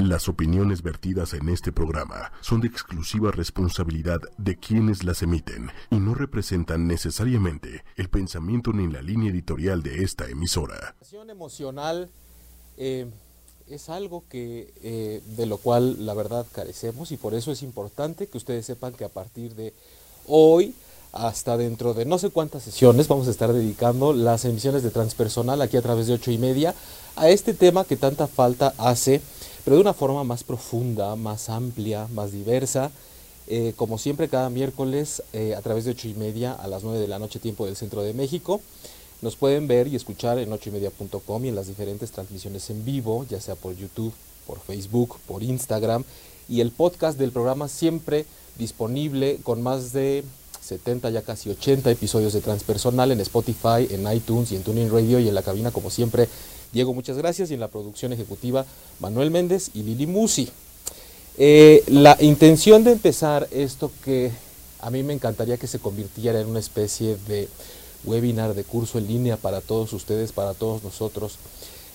Las opiniones vertidas en este programa son de exclusiva responsabilidad de quienes las emiten y no representan necesariamente el pensamiento ni la línea editorial de esta emisora. La emocional eh, es algo que eh, de lo cual la verdad carecemos y por eso es importante que ustedes sepan que a partir de hoy hasta dentro de no sé cuántas sesiones vamos a estar dedicando las emisiones de transpersonal aquí a través de ocho y media a este tema que tanta falta hace, pero de una forma más profunda, más amplia, más diversa. Eh, como siempre, cada miércoles eh, a través de ocho y media a las 9 de la noche, tiempo del centro de México. Nos pueden ver y escuchar en ocho y media.com y en las diferentes transmisiones en vivo, ya sea por YouTube, por Facebook, por Instagram. Y el podcast del programa siempre disponible con más de 70, ya casi 80 episodios de Transpersonal en Spotify, en iTunes y en Tuning Radio y en la cabina, como siempre, Diego, muchas gracias. Y en la producción ejecutiva, Manuel Méndez y Lili Musi. Eh, la intención de empezar esto que a mí me encantaría que se convirtiera en una especie de webinar, de curso en línea para todos ustedes, para todos nosotros,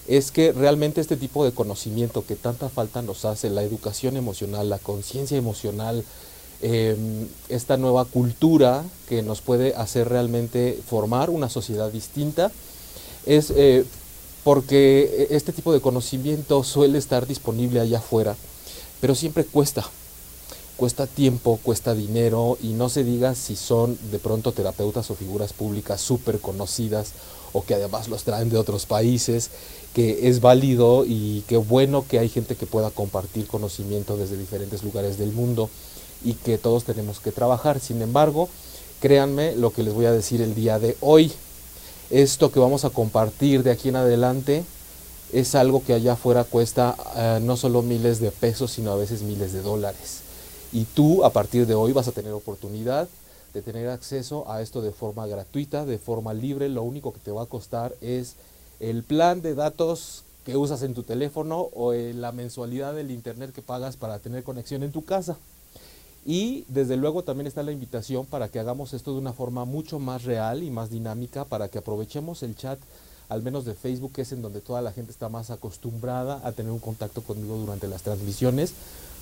es que realmente este tipo de conocimiento que tanta falta nos hace, la educación emocional, la conciencia emocional, em, esta nueva cultura que nos puede hacer realmente formar una sociedad distinta, es eh, porque este tipo de conocimiento suele estar disponible allá afuera, pero siempre cuesta. Cuesta tiempo, cuesta dinero y no se diga si son de pronto terapeutas o figuras públicas súper conocidas o que además los traen de otros países, que es válido y qué bueno que hay gente que pueda compartir conocimiento desde diferentes lugares del mundo y que todos tenemos que trabajar. Sin embargo, créanme lo que les voy a decir el día de hoy esto que vamos a compartir de aquí en adelante es algo que allá afuera cuesta eh, no solo miles de pesos, sino a veces miles de dólares. Y tú a partir de hoy vas a tener oportunidad de tener acceso a esto de forma gratuita, de forma libre. Lo único que te va a costar es el plan de datos que usas en tu teléfono o la mensualidad del internet que pagas para tener conexión en tu casa. Y desde luego también está la invitación para que hagamos esto de una forma mucho más real y más dinámica, para que aprovechemos el chat, al menos de Facebook, que es en donde toda la gente está más acostumbrada a tener un contacto conmigo durante las transmisiones,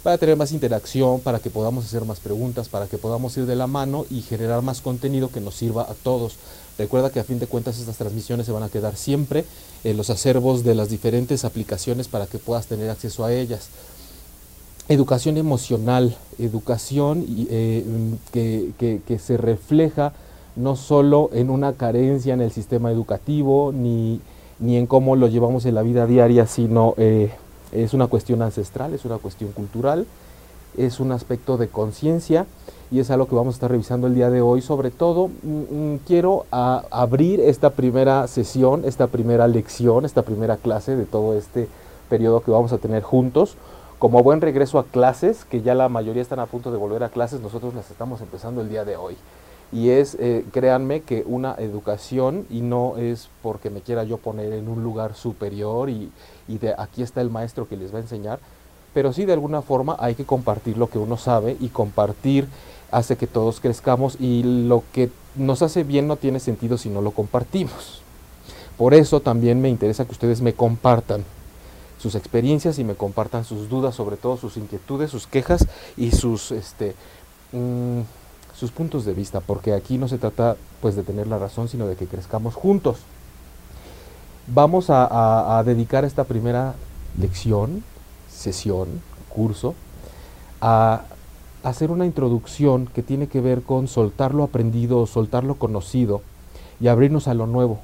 para tener más interacción, para que podamos hacer más preguntas, para que podamos ir de la mano y generar más contenido que nos sirva a todos. Recuerda que a fin de cuentas estas transmisiones se van a quedar siempre en los acervos de las diferentes aplicaciones para que puedas tener acceso a ellas educación emocional, educación eh, que, se refleja no solo en una carencia en el sistema educativo, ni, en cómo lo llevamos en la vida diaria, sino eh, es una cuestión ancestral, es una cuestión cultural, es un aspecto de conciencia y es algo que vamos a estar revisando el día de hoy. Sobre todo, mm, mm, quiero abrir esta primera sesión, esta primera lección, esta primera clase de todo este periodo que vamos a tener juntos como buen regreso a clases, que ya la mayoría están a punto de volver a clases, nosotros las estamos empezando el día de hoy. Y es, eh, créanme, que una educación, y no es porque me quiera yo poner en un lugar superior y, de aquí está el maestro que les va a enseñar, pero sí de alguna forma hay que compartir lo que uno sabe y compartir hace que todos crezcamos y lo que nos hace bien no tiene sentido si no lo compartimos. Por eso también me interesa que ustedes me compartan sus experiencias y me compartan sus dudas, sobre todo sus inquietudes, sus quejas y sus, este, mm, sus puntos de vista, porque aquí no se trata pues de tener la razón, sino de que crezcamos juntos. Vamos a, dedicar esta primera lección, sesión, curso, a hacer una introducción que tiene que ver con soltar lo aprendido, soltar lo conocido y abrirnos a lo nuevo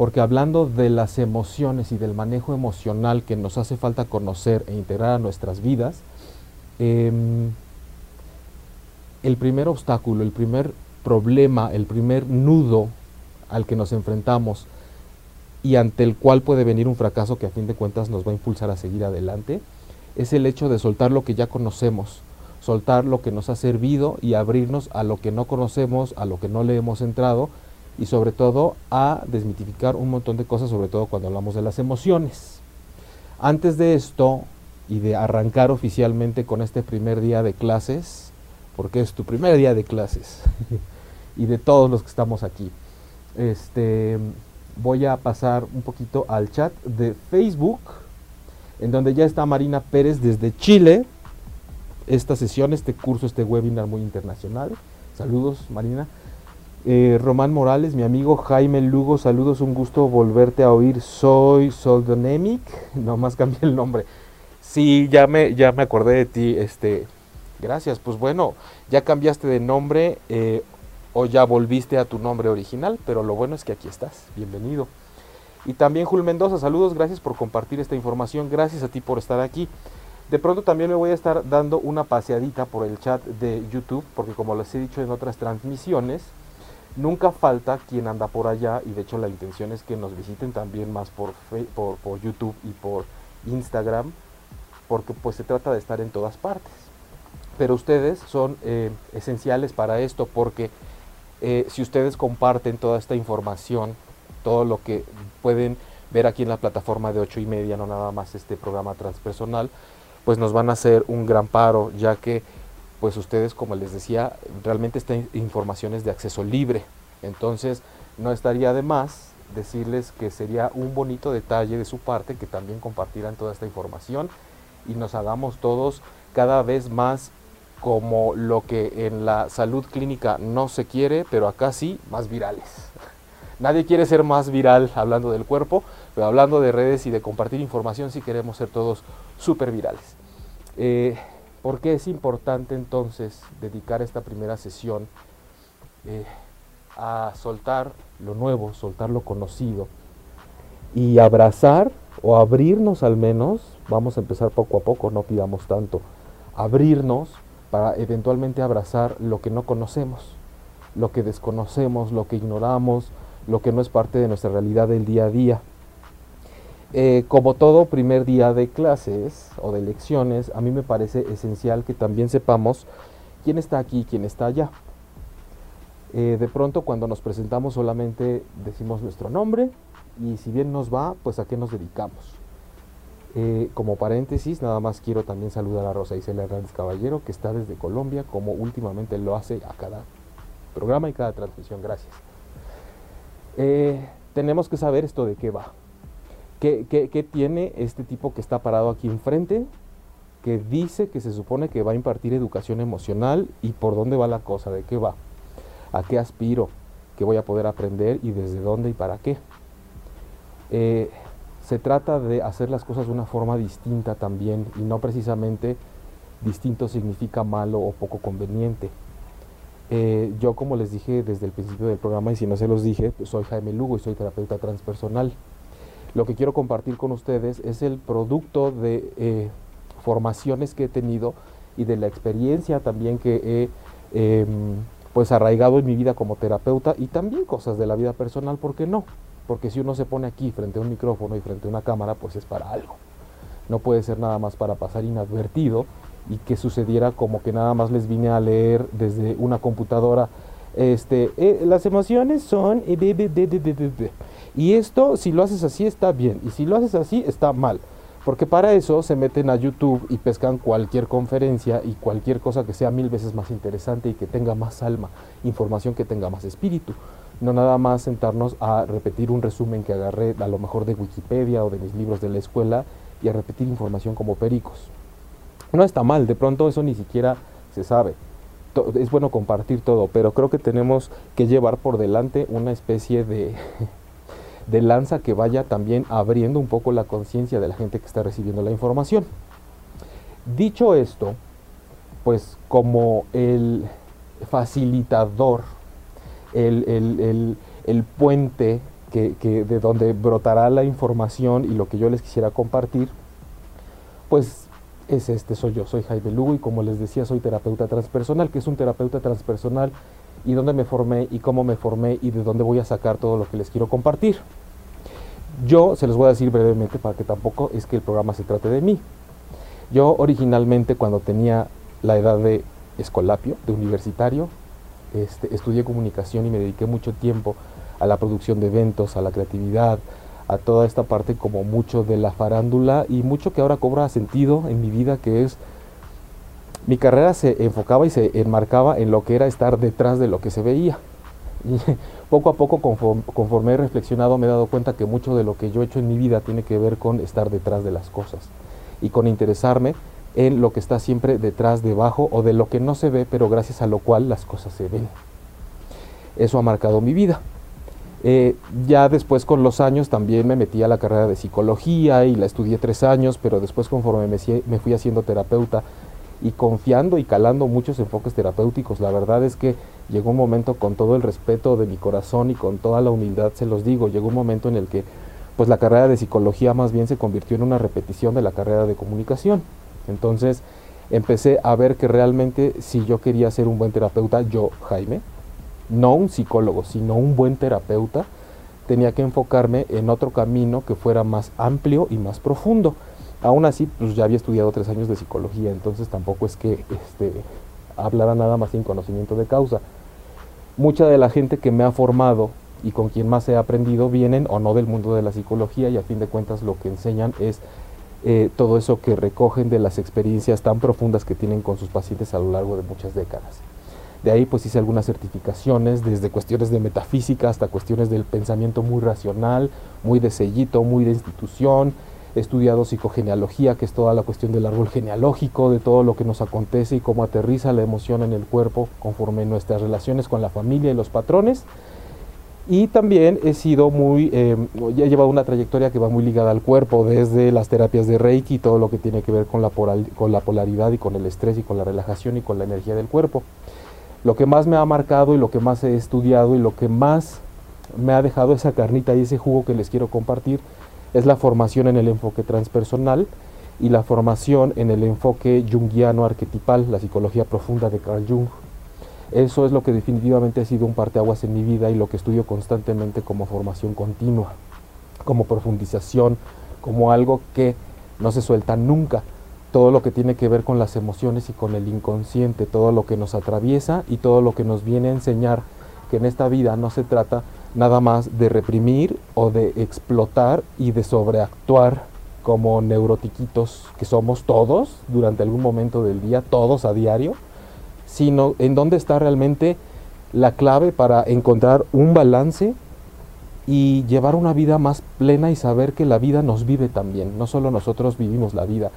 porque hablando de las emociones y del manejo emocional que nos hace falta conocer e integrar a nuestras vidas, em, el primer obstáculo, el primer problema, el primer nudo al que nos enfrentamos y ante el cual puede venir un fracaso que a fin de cuentas nos va a impulsar a seguir adelante, es el hecho de soltar lo que ya conocemos, soltar lo que nos ha servido y abrirnos a lo que no conocemos, a lo que no le hemos entrado y sobre todo a desmitificar un montón de cosas, sobre todo cuando hablamos de las emociones. Antes de esto y de arrancar oficialmente con este primer día de clases, porque es tu primer día de clases, y de todos los que estamos aquí, este, voy a pasar un poquito al chat de Facebook en donde ya está Marina Pérez desde Chile. Esta sesión, este curso, este webinar muy internacional. Saludos, Marina. Eh, Román Morales, mi amigo Jaime Lugo, saludos, un gusto volverte a oír. Soy Soldonemic, nomás cambié el nombre. Sí, ya me, ya me acordé de ti, este, gracias. Pues bueno, ya cambiaste de nombre eh, o ya volviste a tu nombre original, pero lo bueno es que aquí estás. Bienvenido. Y también Jul Mendoza, saludos, gracias por compartir esta información, gracias a ti por estar aquí. De pronto también me voy a estar dando una paseadita por el chat de YouTube, porque como les he dicho en otras transmisiones, nunca falta quien anda por allá y de hecho la intención es que nos visiten también más por, por, YouTube y por Instagram porque pues se trata de estar en todas partes. Pero ustedes son eh, esenciales para esto porque eh, si ustedes comparten toda esta información, todo lo que pueden ver aquí en la plataforma de 8 y media, no nada más este programa transpersonal, pues nos van a hacer un gran paro, ya que pues ustedes, como les decía, realmente esta información es de acceso libre. Entonces, no estaría de más decirles que sería un bonito detalle de su parte que también compartieran toda esta información y nos hagamos todos cada vez más como lo que en la salud clínica no se quiere, pero acá sí, más virales. Nadie quiere ser más viral hablando del cuerpo, pero hablando de redes y de compartir información sí queremos ser todos súper virales. Eh, ¿Por qué es importante entonces dedicar esta primera sesión eh, a soltar lo nuevo, soltar lo conocido y abrazar o abrirnos al menos, vamos a empezar poco a poco, no pidamos tanto, abrirnos para eventualmente abrazar lo que no conocemos, lo que desconocemos, lo que ignoramos, lo que no es parte de nuestra realidad del día a día. Eh, como todo primer día de clases o de lecciones, a mí me parece esencial que también sepamos quién está aquí y quién está allá. Eh, de pronto cuando nos presentamos solamente decimos nuestro nombre y si bien nos va, pues a qué nos dedicamos. Eh, como paréntesis, nada más quiero también saludar a Rosa Isela Hernández Caballero, que está desde Colombia, como últimamente lo hace a cada programa y cada transmisión. Gracias. tenemos que saber esto de qué va. ¿Qué, tiene este tipo que está parado aquí enfrente? Que dice que se supone que va a impartir educación emocional y por dónde va la cosa, de qué va, a qué aspiro, qué voy a poder aprender y desde dónde y para qué. Eh, se trata de hacer las cosas de una forma distinta también y no precisamente distinto significa malo o poco conveniente. Eh, yo como les dije desde el principio del programa y si no se los dije, pues soy Jaime Lugo y soy terapeuta transpersonal lo que quiero compartir con ustedes es el producto de eh, formaciones que he tenido y de la experiencia también que he em, pues arraigado en mi vida como terapeuta y también cosas de la vida personal, ¿por qué no? Porque si uno se pone aquí frente a un micrófono y frente a una cámara, pues es para algo. No puede ser nada más para pasar inadvertido y que sucediera como que nada más les vine a leer desde una computadora. Este, eh, las emociones son... Y esto, si lo haces así, está bien. Y si lo haces así, está mal. Porque para eso se meten a YouTube y pescan cualquier conferencia y cualquier cosa que sea mil veces más interesante y que tenga más alma, información que tenga más espíritu. No nada más sentarnos a repetir un resumen que agarré a lo mejor de Wikipedia o de mis libros de la escuela y a repetir información como pericos. No está mal, de pronto eso ni siquiera se sabe. Es bueno compartir todo, pero creo que tenemos que llevar por delante una especie de de lanza que vaya también abriendo un poco la conciencia de la gente que está recibiendo la información. Dicho esto, pues como el facilitador, el, puente que, de donde brotará la información y lo que yo les quisiera compartir, pues es este, soy yo, soy Jaime Lugo y como les decía, soy terapeuta transpersonal, que es un terapeuta transpersonal y dónde me formé y cómo me formé y de dónde voy a sacar todo lo que les quiero compartir. Yo se los voy a decir brevemente para que tampoco es que el programa se trate de mí. Yo originalmente cuando tenía la edad de escolapio, de universitario, este, estudié comunicación y me dediqué mucho tiempo a la producción de eventos, a la creatividad, a toda esta parte como mucho de la farándula y mucho que ahora cobra sentido en mi vida que es mi carrera se enfocaba y se enmarcaba en lo que era estar detrás de lo que se veía. Y poco a poco, conforme, he reflexionado, me he dado cuenta que mucho de lo que yo he hecho en mi vida tiene que ver con estar detrás de las cosas. y con interesarme en lo que está siempre detrás, debajo o de lo que no se ve, pero gracias a lo cual las cosas se ven. Eso ha marcado mi vida. Eh, ya después con los años también me metí a la carrera de psicología y la estudié tres años, pero después conforme me, me fui haciendo terapeuta y confiando y calando muchos enfoques terapéuticos, la verdad es que llegó un momento con todo el respeto de mi corazón y con toda la humildad se los digo, llegó un momento en el que pues la carrera de psicología más bien se convirtió en una repetición de la carrera de comunicación. Entonces empecé a ver que realmente si yo quería ser un buen terapeuta, yo, Jaime, no un psicólogo, sino un buen terapeuta, tenía que enfocarme en otro camino que fuera más amplio y más profundo. Aún así, pues ya había estudiado tres años de psicología, entonces tampoco es que este, hablara nada más sin conocimiento de causa. Mucha de la gente que me ha formado y con quien más he aprendido vienen o no del mundo de la psicología y a fin de cuentas lo que enseñan es eh, todo eso que recogen de las experiencias tan profundas que tienen con sus pacientes a lo largo de muchas décadas. De ahí pues hice algunas certificaciones, desde cuestiones de metafísica hasta cuestiones del pensamiento muy racional, muy de sellito, muy de institución. He estudiado psicogenealogía, que es toda la cuestión del árbol genealógico, de todo lo que nos acontece y cómo aterriza la emoción en el cuerpo conforme nuestras relaciones con la familia y los patrones. Y también he sido muy, eh, he llevado una trayectoria que va muy ligada al cuerpo, desde las terapias de Reiki, todo lo que tiene que ver con la, con la polaridad y con el estrés y con la relajación y con la energía del cuerpo. Lo que más me ha marcado y lo que más he estudiado y lo que más me ha dejado esa carnita y ese jugo que les quiero compartir es la formación en el enfoque transpersonal y la formación en el enfoque junguiano arquetipal, la psicología profunda de Carl Jung. Eso es lo que definitivamente ha sido un parteaguas en mi vida y lo que estudio constantemente como formación continua, como profundización, como algo que no se suelta nunca. Todo lo que tiene que ver con las emociones y con el inconsciente, todo lo que nos atraviesa y todo lo que nos viene a enseñar que en esta vida no se trata nada más de reprimir o de explotar y de sobreactuar como neurotiquitos que somos todos durante algún momento del día, todos a diario, sino en dónde está realmente la clave para encontrar un balance y llevar una vida más plena y saber que la vida nos vive también, no solo nosotros vivimos la vida,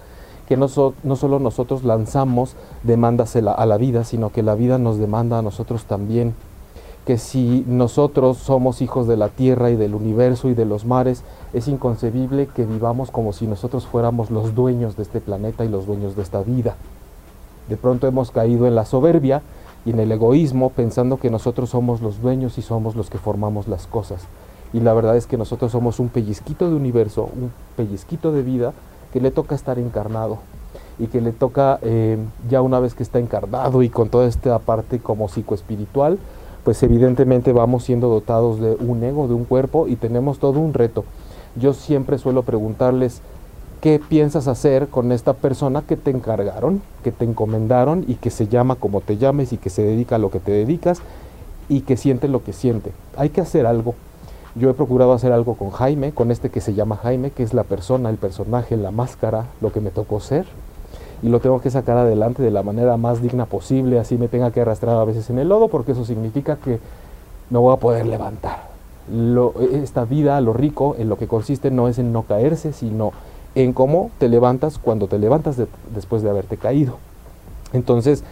que no, no solo nosotros lanzamos demandas a la vida, sino que la vida nos demanda a nosotros también, que si nosotros somos hijos de la tierra y del universo y de los mares, es inconcebible que vivamos como si nosotros fuéramos los dueños de este planeta y los dueños de esta vida. De pronto hemos caído en la soberbia y en el egoísmo pensando que nosotros somos los dueños y somos los que formamos las cosas. Y la verdad es que nosotros somos un pellizquito de universo, un pellizquito de vida que le toca estar encarnado y que le toca eh, ya una vez que está encarnado y con toda esta parte como psicoespiritual, pues evidentemente vamos siendo dotados de un ego, de un cuerpo y tenemos todo un reto. Yo siempre suelo preguntarles, qué piensas hacer con esta persona que te encargaron, que te encomendaron y que se llama como te llames y que se dedica a lo que te dedicas y que siente lo que siente. Hay que hacer algo. Yo he procurado hacer algo con Jaime, con este que se llama Jaime, que es la persona, el personaje, la máscara, lo que me tocó ser. Y lo tengo que sacar adelante de la manera más digna posible, así me tenga que arrastrar a veces en el lodo, porque eso significa que me voy a poder levantar. esta vida, lo rico, en lo que consiste no es en no caerse, sino en cómo te levantas cuando te levantas después de haberte caído. Entonces,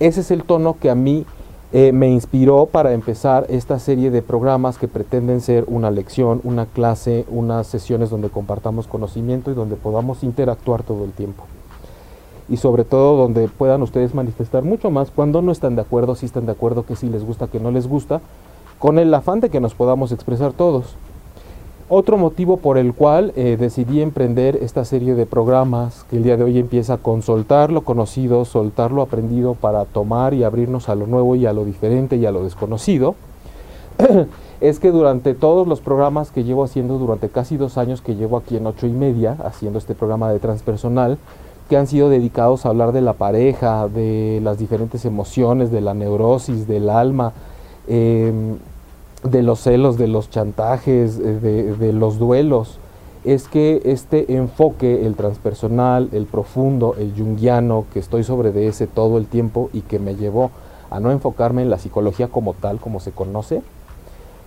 ese es el tono que a mí eh, me inspiró para empezar esta serie de programas que pretenden ser una lección, una clase, unas sesiones donde compartamos conocimiento y donde podamos interactuar todo el tiempo. Y sobre todo donde puedan ustedes manifestar mucho más cuando no están de acuerdo, si están de acuerdo, que si les gusta, que no les gusta, con el afán de que nos podamos expresar todos. Otro motivo por el cual eh, decidí emprender esta serie de programas que el día de hoy empieza con soltar lo conocido, soltar lo aprendido para tomar y abrirnos a lo nuevo y a lo diferente y a lo desconocido, es que durante todos los programas que llevo haciendo, durante casi dos años que llevo aquí en ocho y media, haciendo este programa de transpersonal, que han sido dedicados a hablar de la pareja, de las diferentes emociones, de la neurosis, del alma, em, de los celos, de los chantajes, eh, de, los duelos, es que este enfoque, el transpersonal, el profundo, el junguiano, que estoy sobre de ese todo el tiempo y que me llevó a no enfocarme en la psicología como tal, como se conoce,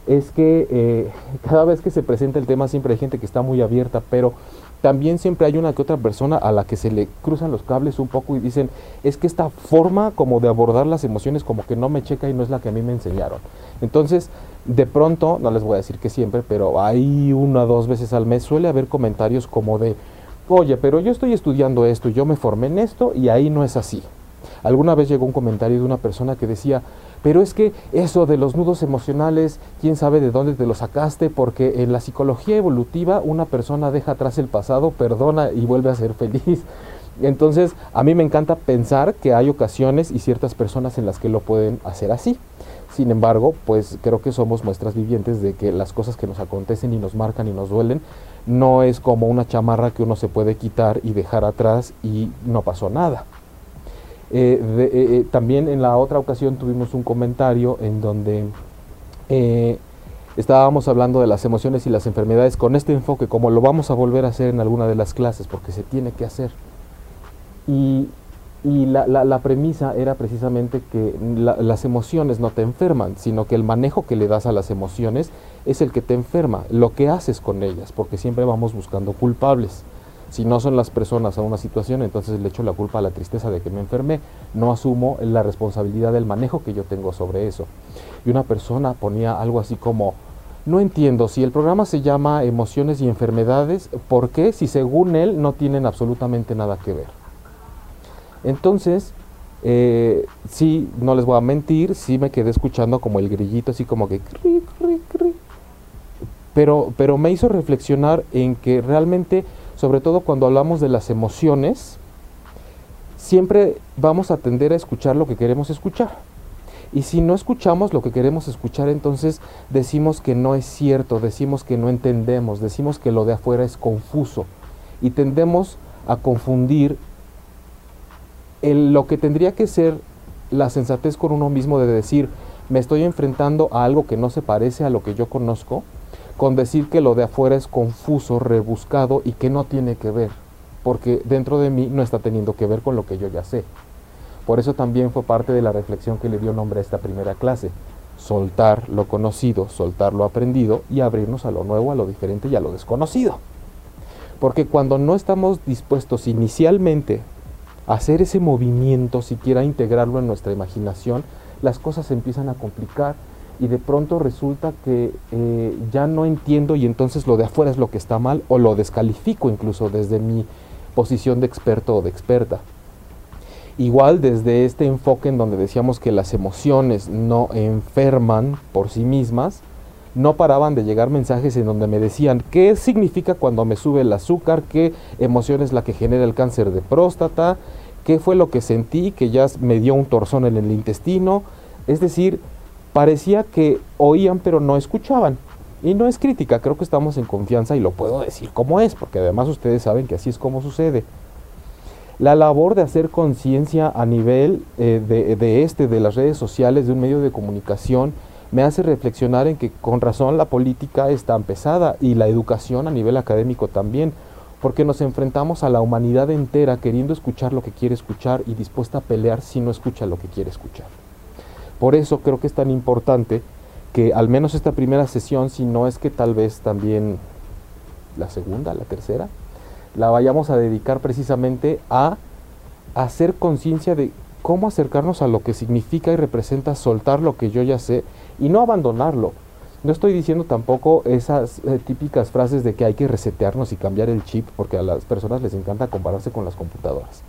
es que eh, cada vez que se presenta el tema siempre hay gente que está muy abierta, pero también siempre hay una que otra persona a la que se le cruzan los cables un poco y dicen, es que esta forma como de abordar las emociones como que no me checa y no es la que a mí me enseñaron. Entonces, de pronto, no les voy a decir que siempre, pero hay una o dos veces al mes suele haber comentarios como de, oye, pero yo estoy estudiando esto, yo me formé en esto y ahí no es así. Alguna vez llegó un comentario de una persona que decía, pero es que eso de los nudos emocionales, quién sabe de dónde te lo sacaste, porque en la psicología evolutiva una persona deja atrás el pasado, perdona y vuelve a ser feliz. Entonces, a mí me encanta pensar que hay ocasiones y ciertas personas en las que lo pueden hacer así. Sin embargo, pues creo que somos muestras vivientes de que las cosas que nos acontecen y nos marcan y nos duelen no es como una chamarra que uno se puede quitar y dejar atrás y no pasó nada. Eh, eh, eh, también en la otra ocasión tuvimos un comentario en donde estábamos hablando de las emociones y las enfermedades con este enfoque, como lo vamos a volver a hacer en alguna de las clases, porque se tiene que hacer. Y la, premisa era precisamente que las emociones no te enferman, sino que el manejo que le das a las emociones es el que te enferma, lo que haces con ellas, porque siempre vamos buscando culpables. Si no son las personas a una situación, entonces le echo la culpa a la tristeza de que me enfermé, no asumo la responsabilidad del manejo que yo tengo sobre eso. Y una persona ponía algo así como, no entiendo, si el programa se llama Emociones y Enfermedades, ¿por qué si según él no tienen absolutamente nada que ver? Entonces, eh, sí, no les voy a mentir, sí me quedé escuchando como el grillito, así como que... Pero, pero me hizo reflexionar en que realmente, sobre todo cuando hablamos de las emociones, siempre vamos a tender a escuchar lo que queremos escuchar. Y si no escuchamos lo que queremos escuchar, entonces decimos que no es cierto, decimos que no entendemos, decimos que lo de afuera es confuso. Y tendemos a confundir lo que tendría que ser la sensatez con uno mismo de decir, me estoy enfrentando a algo que no se parece a lo que yo conozco, con decir que lo de afuera es confuso, rebuscado y que no tiene que ver, porque dentro de mí no está teniendo que ver con lo que yo ya sé. Por eso también fue parte de la reflexión que le dio nombre a esta primera clase, soltar lo conocido, soltar lo aprendido y abrirnos a lo nuevo, a lo diferente y a lo desconocido. Porque cuando no estamos dispuestos inicialmente hacer ese movimiento, siquiera integrarlo en nuestra imaginación, las cosas se empiezan a complicar y de pronto resulta que eh, ya no entiendo y entonces lo de afuera es lo que está mal o lo descalifico incluso desde mi posición de experto o de experta. Igual desde este enfoque en donde decíamos que las emociones no enferman por sí mismas, no paraban de llegar mensajes en donde me decían qué significa cuando me sube el azúcar, qué emoción es la que genera el cáncer de próstata, qué fue lo que sentí, que ya me dio un torzón en el intestino. Es decir, parecía que oían pero no escuchaban. Y no es crítica, creo que estamos en confianza y lo puedo decir como es, porque además ustedes saben que así es como sucede. La labor de hacer conciencia a nivel eh, de, de este, de las redes sociales, de un medio de comunicación, me hace reflexionar en que con razón la política es tan pesada y la educación a nivel académico también, porque nos enfrentamos a la humanidad entera queriendo escuchar lo que quiere escuchar y dispuesta a pelear si no escucha lo que quiere escuchar. Por eso creo que es tan importante que al menos esta primera sesión, si no es que tal vez también la segunda, la tercera, la vayamos a dedicar precisamente a hacer conciencia de cómo acercarnos a lo que significa y representa soltar lo que yo ya sé y no abandonarlo. No estoy diciendo tampoco esas eh, típicas frases de que hay que resetearnos y cambiar el chip, porque a las personas les encanta compararse con las computadoras.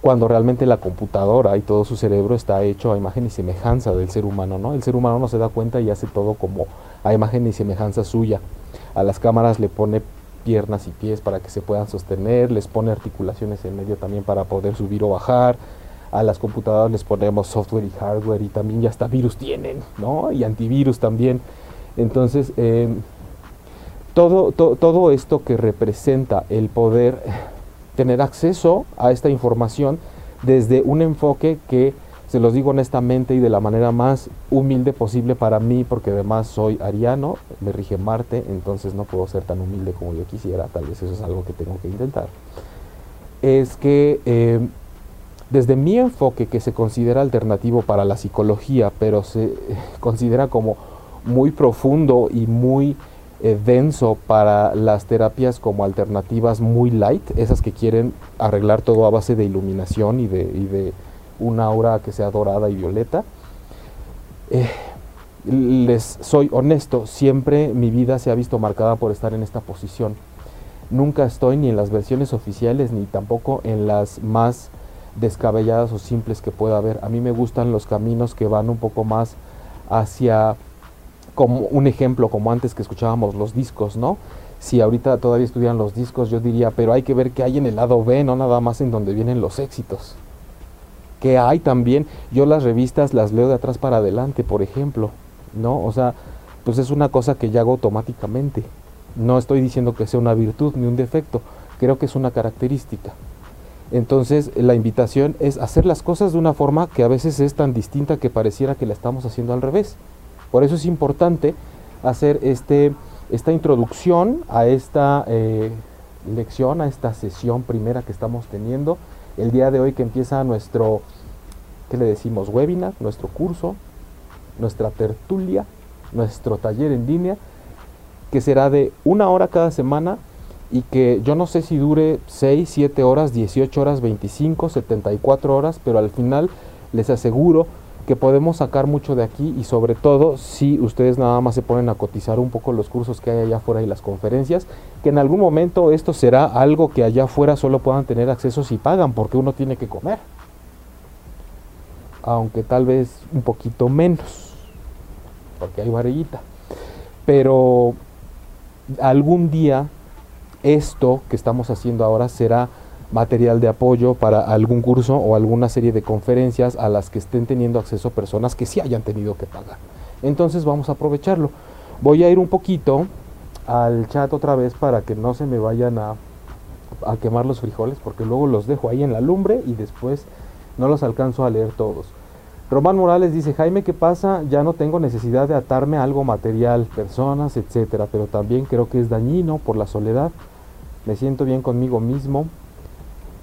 Cuando realmente la computadora y todo su cerebro está hecho a imagen y semejanza del ser humano, ¿no? El ser humano no se da cuenta y hace todo como a imagen y semejanza suya. A las cámaras le pone piernas y pies para que se puedan sostener, les pone articulaciones en medio también para poder subir o bajar, a las computadoras les ponemos software y hardware y también ya hasta virus tienen, ¿no? Y antivirus también. Entonces, em, todo, todo esto que representa el poder tener acceso a esta información desde un enfoque que, se los digo honestamente y de la manera más humilde posible para mí, porque además soy ariano, me rige Marte, entonces no puedo ser tan humilde como yo quisiera, tal vez eso es algo que tengo que intentar. Es que em, desde mi enfoque que se considera alternativo para la psicología, pero se considera como muy profundo y muy eh, denso para las terapias como alternativas muy light, esas que quieren arreglar todo a base de iluminación y de, y de una aura que sea dorada y violeta. Eh, les soy honesto, siempre mi vida se ha visto marcada por estar en esta posición. Nunca estoy ni en las versiones oficiales ni tampoco en las más descabelladas o simples que pueda haber. A mí me gustan los caminos que van un poco más hacia como un ejemplo, como antes que escuchábamos los discos, ¿no? Si ahorita todavía estuvieran los discos, yo diría, pero hay que ver qué hay en el lado B, no nada más en donde vienen los éxitos. Que hay también, yo las revistas las leo de atrás para adelante, por ejemplo, ¿no? O sea, pues es una cosa que ya hago automáticamente. No estoy diciendo que sea una virtud ni un defecto, creo que es una característica. Entonces la invitación es hacer las cosas de una forma que a veces es tan distinta que pareciera que la estamos haciendo al revés. Por eso es importante hacer este, esta introducción a esta eh, lección, a esta sesión primera que estamos teniendo. El día de hoy que empieza nuestro, ¿qué le decimos? Webinar, nuestro curso, nuestra tertulia, nuestro taller en línea, que será de una hora cada semana y que yo no sé si dure 6, 7 horas, 18 horas, 25, 74 horas, pero al final les aseguro que podemos sacar mucho de aquí y sobre todo si ustedes nada más se ponen a cotizar un poco los cursos que hay allá afuera y las conferencias, que en algún momento esto será algo que allá afuera solo puedan tener acceso si pagan, porque uno tiene que comer. Aunque tal vez un poquito menos, porque hay varillita. Pero algún día esto que estamos haciendo ahora será material de apoyo para algún curso o alguna serie de conferencias a las que estén teniendo acceso personas que sí hayan tenido que pagar. Entonces vamos a aprovecharlo. Voy a ir un poquito al chat otra vez para que no se me vayan a, a quemar los frijoles porque luego los dejo ahí en la lumbre y después no los alcanzo a leer todos. Román Morales dice, Jaime, ¿qué pasa? Ya no tengo necesidad de atarme algo material, personas, etcétera, pero también creo que es dañino por la soledad. Me siento bien conmigo mismo,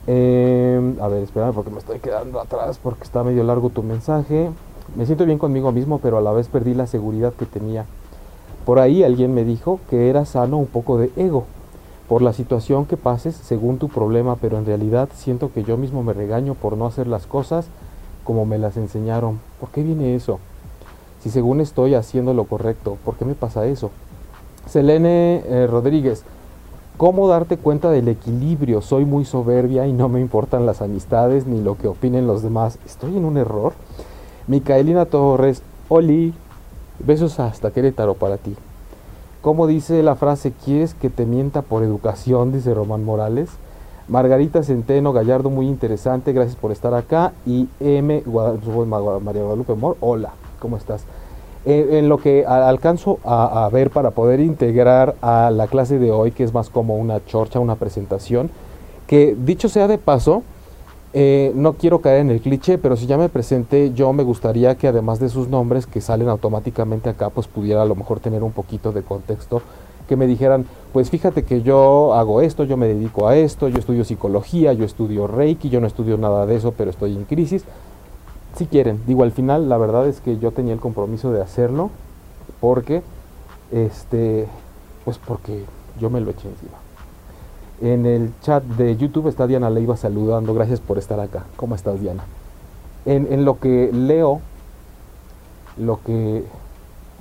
eh, a ver, espera porque me estoy quedando atrás porque está medio largo tu mensaje. Me siento bien conmigo mismo, pero a la vez perdí la seguridad que tenía. Por ahí alguien me dijo que era sano un poco de ego por la situación que pases según tu problema, pero en realidad siento que yo mismo me regaño por no hacer las cosas como me las enseñaron. ¿Por qué viene eso? Si según estoy haciendo lo correcto, ¿por qué me pasa eso? Selene eh, Rodríguez, ¿Cómo darte cuenta del equilibrio? Soy muy soberbia y no me importan las amistades ni lo que opinen los demás. ¿Estoy en un error? Micaelina Torres, Oli, besos hasta Querétaro para ti. ¿Cómo dice la frase? ¿Quieres que te mienta por educación? Dice Román Morales. Margarita Centeno Gallardo, muy interesante, gracias por estar acá. Y M. María Guadalupe Mor, hola, ¿cómo estás? Eh, en lo que alcanzo a, ver para poder integrar a la clase de hoy, que es más como una chorcha, una presentación, que dicho sea de paso, eh, no quiero caer en el cliché, pero si ya me presenté, yo me gustaría que además de sus nombres que salen automáticamente acá, pues pudiera a lo mejor tener un poquito de contexto, que me dijeran, pues fíjate que yo hago esto, yo me dedico a esto, yo estudio psicología, yo estudio Reiki, yo no estudio nada de eso, pero estoy en crisis si quieren. Digo, al final la verdad es que yo tenía el compromiso de hacerlo porque, este, pues porque yo me lo eché encima. En el chat de YouTube está Diana Leiva saludando. Gracias por estar acá. ¿Cómo estás, Diana? En, lo que leo, lo que,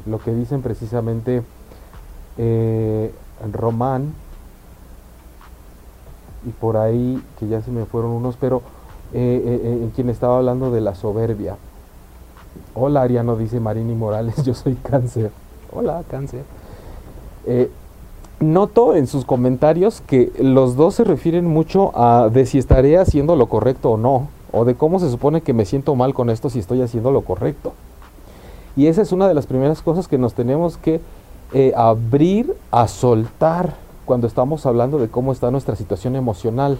lo que dicen precisamente eh, Román y por ahí, que ya se me fueron unos, pero eh, eh, eh, en quien estaba hablando de la soberbia. Hola Ariano, dice Marini Morales, yo soy cáncer. Hola, cáncer. noto en sus comentarios que los dos se refieren mucho a de si estaré haciendo lo correcto o no, o de cómo se supone que me siento mal con esto si estoy haciendo lo correcto. Y esa es una de las primeras cosas que nos tenemos que abrir a soltar cuando estamos hablando de cómo está nuestra situación emocional.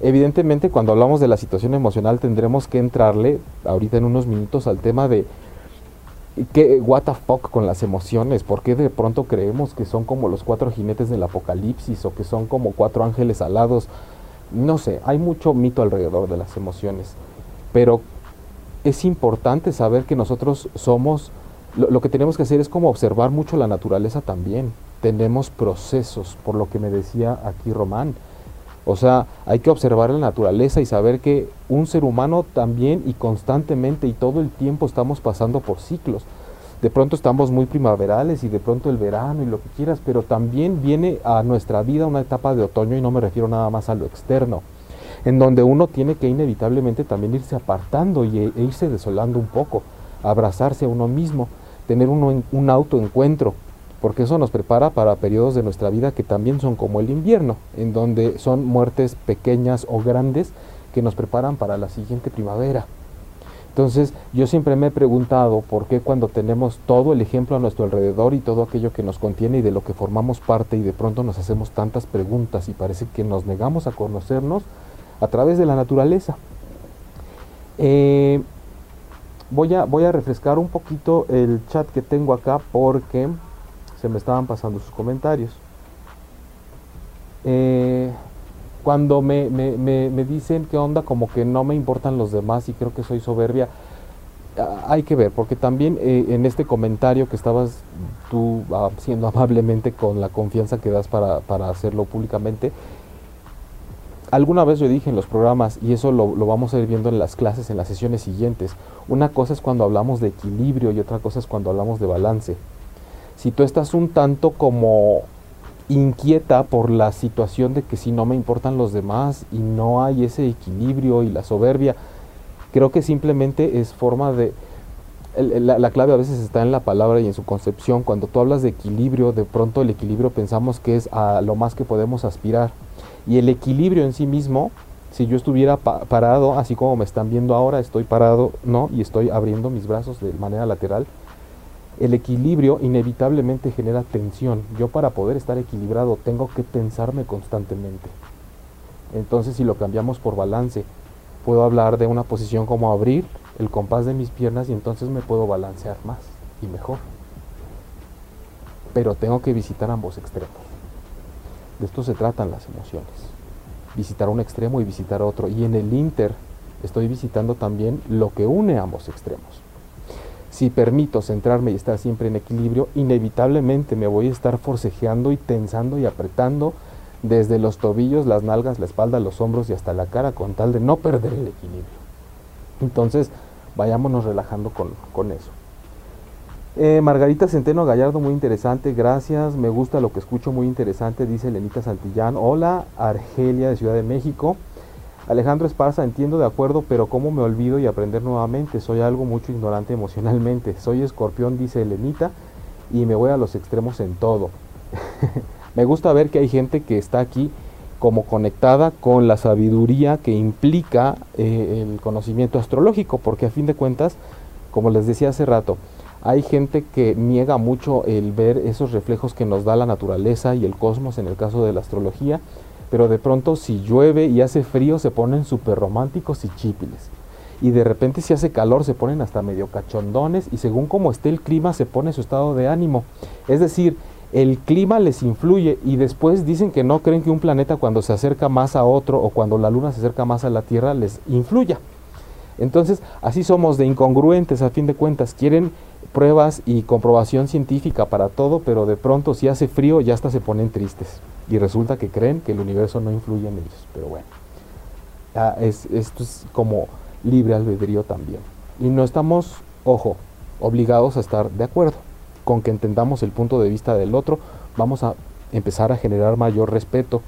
Evidentemente, cuando hablamos de la situación emocional, tendremos que entrarle ahorita en unos minutos al tema de qué what the fuck con las emociones, por qué de pronto creemos que son como los cuatro jinetes del apocalipsis o que son como cuatro ángeles alados. No sé, hay mucho mito alrededor de las emociones, pero es importante saber que nosotros somos lo, que tenemos que hacer es como observar mucho la naturaleza también. Tenemos procesos, por lo que me decía aquí Román. O sea, hay que observar la naturaleza y saber que un ser humano también y constantemente y todo el tiempo estamos pasando por ciclos. De pronto estamos muy primaverales y de pronto el verano y lo que quieras, pero también viene a nuestra vida una etapa de otoño y no me refiero nada más a lo externo, en donde uno tiene que inevitablemente también irse apartando y, e irse desolando un poco, abrazarse a uno mismo tener un autoencuentro, porque eso nos prepara para periodos de nuestra vida que también son como el invierno, en donde son muertes pequeñas o grandes que nos preparan para la siguiente primavera. Entonces yo siempre me he preguntado por qué cuando tenemos todo el ejemplo a nuestro alrededor y todo aquello que nos contiene y de lo que formamos parte y de pronto nos hacemos tantas preguntas y parece que nos negamos a conocernos a través de la naturaleza. Eh, Voy a, voy a refrescar un poquito el chat que tengo acá porque se me estaban pasando sus comentarios. Eh, cuando me, dicen que onda, como que no me importan los demás y creo que soy soberbia, ah, hay que ver, porque también eh, en este comentario que estabas tú haciendo amablemente con la confianza que das para, para hacerlo públicamente, alguna vez yo dije en los programas, y eso lo, vamos a ir viendo en las clases, en las sesiones siguientes, una cosa es cuando hablamos de equilibrio y otra cosa es cuando hablamos de balance. Si tú estás un tanto como inquieta por la situación de que si no me importan los demás y no hay ese equilibrio y la soberbia, creo que simplemente es forma de... La, la, clave a veces está en la palabra y en su concepción. Cuando tú hablas de equilibrio, de pronto el equilibrio pensamos que es a lo más que podemos aspirar. Y el equilibrio en sí mismo, si yo estuviera parado, así como me están viendo ahora, estoy parado, ¿no? Y estoy abriendo mis brazos de manera lateral, el equilibrio inevitablemente genera tensión. Yo para poder estar equilibrado tengo que tensarme constantemente. Entonces si lo cambiamos por balance, puedo hablar de una posición como abrir el compás de mis piernas y entonces me puedo balancear más y mejor. Pero tengo que visitar ambos extremos. De esto se tratan las emociones. Visitar un extremo y visitar otro. Y en el Inter estoy visitando también lo que une ambos extremos. Si permito centrarme y estar siempre en equilibrio, inevitablemente me voy a estar forcejeando y tensando y apretando desde los tobillos, las nalgas, la espalda, los hombros y hasta la cara con tal de no perder el equilibrio. Entonces, vayámonos relajando con, con eso. Eh, Margarita Centeno Gallardo, muy interesante, gracias, me gusta lo que escucho, muy interesante, dice Lenita Santillán. Hola, Argelia de Ciudad de México. Alejandro Esparza, entiendo de acuerdo, pero ¿cómo me olvido y aprender nuevamente? Soy algo mucho ignorante emocionalmente. Soy escorpión, dice Elenita, y me voy a los extremos en todo. me gusta ver que hay gente que está aquí como conectada con la sabiduría que implica eh, el conocimiento astrológico, porque a fin de cuentas, como les decía hace rato, hay gente que niega mucho el ver esos reflejos que nos da la naturaleza y el cosmos en el caso de la astrología, pero de pronto si llueve y hace frío se ponen súper románticos y chípiles. Y de repente si hace calor se ponen hasta medio cachondones y según como esté el clima se pone su estado de ánimo. Es decir, el clima les influye y después dicen que no creen que un planeta cuando se acerca más a otro o cuando la luna se acerca más a la Tierra les influya. Entonces, así somos de incongruentes a fin de cuentas. Quieren pruebas y comprobación científica para todo, pero de pronto si hace frío ya hasta se ponen tristes. Y resulta que creen que el universo no influye en ellos. Pero bueno, es, esto es como libre albedrío también. Y no estamos, ojo, obligados a estar de acuerdo. Con que entendamos el punto de vista del otro, vamos a empezar a generar mayor respeto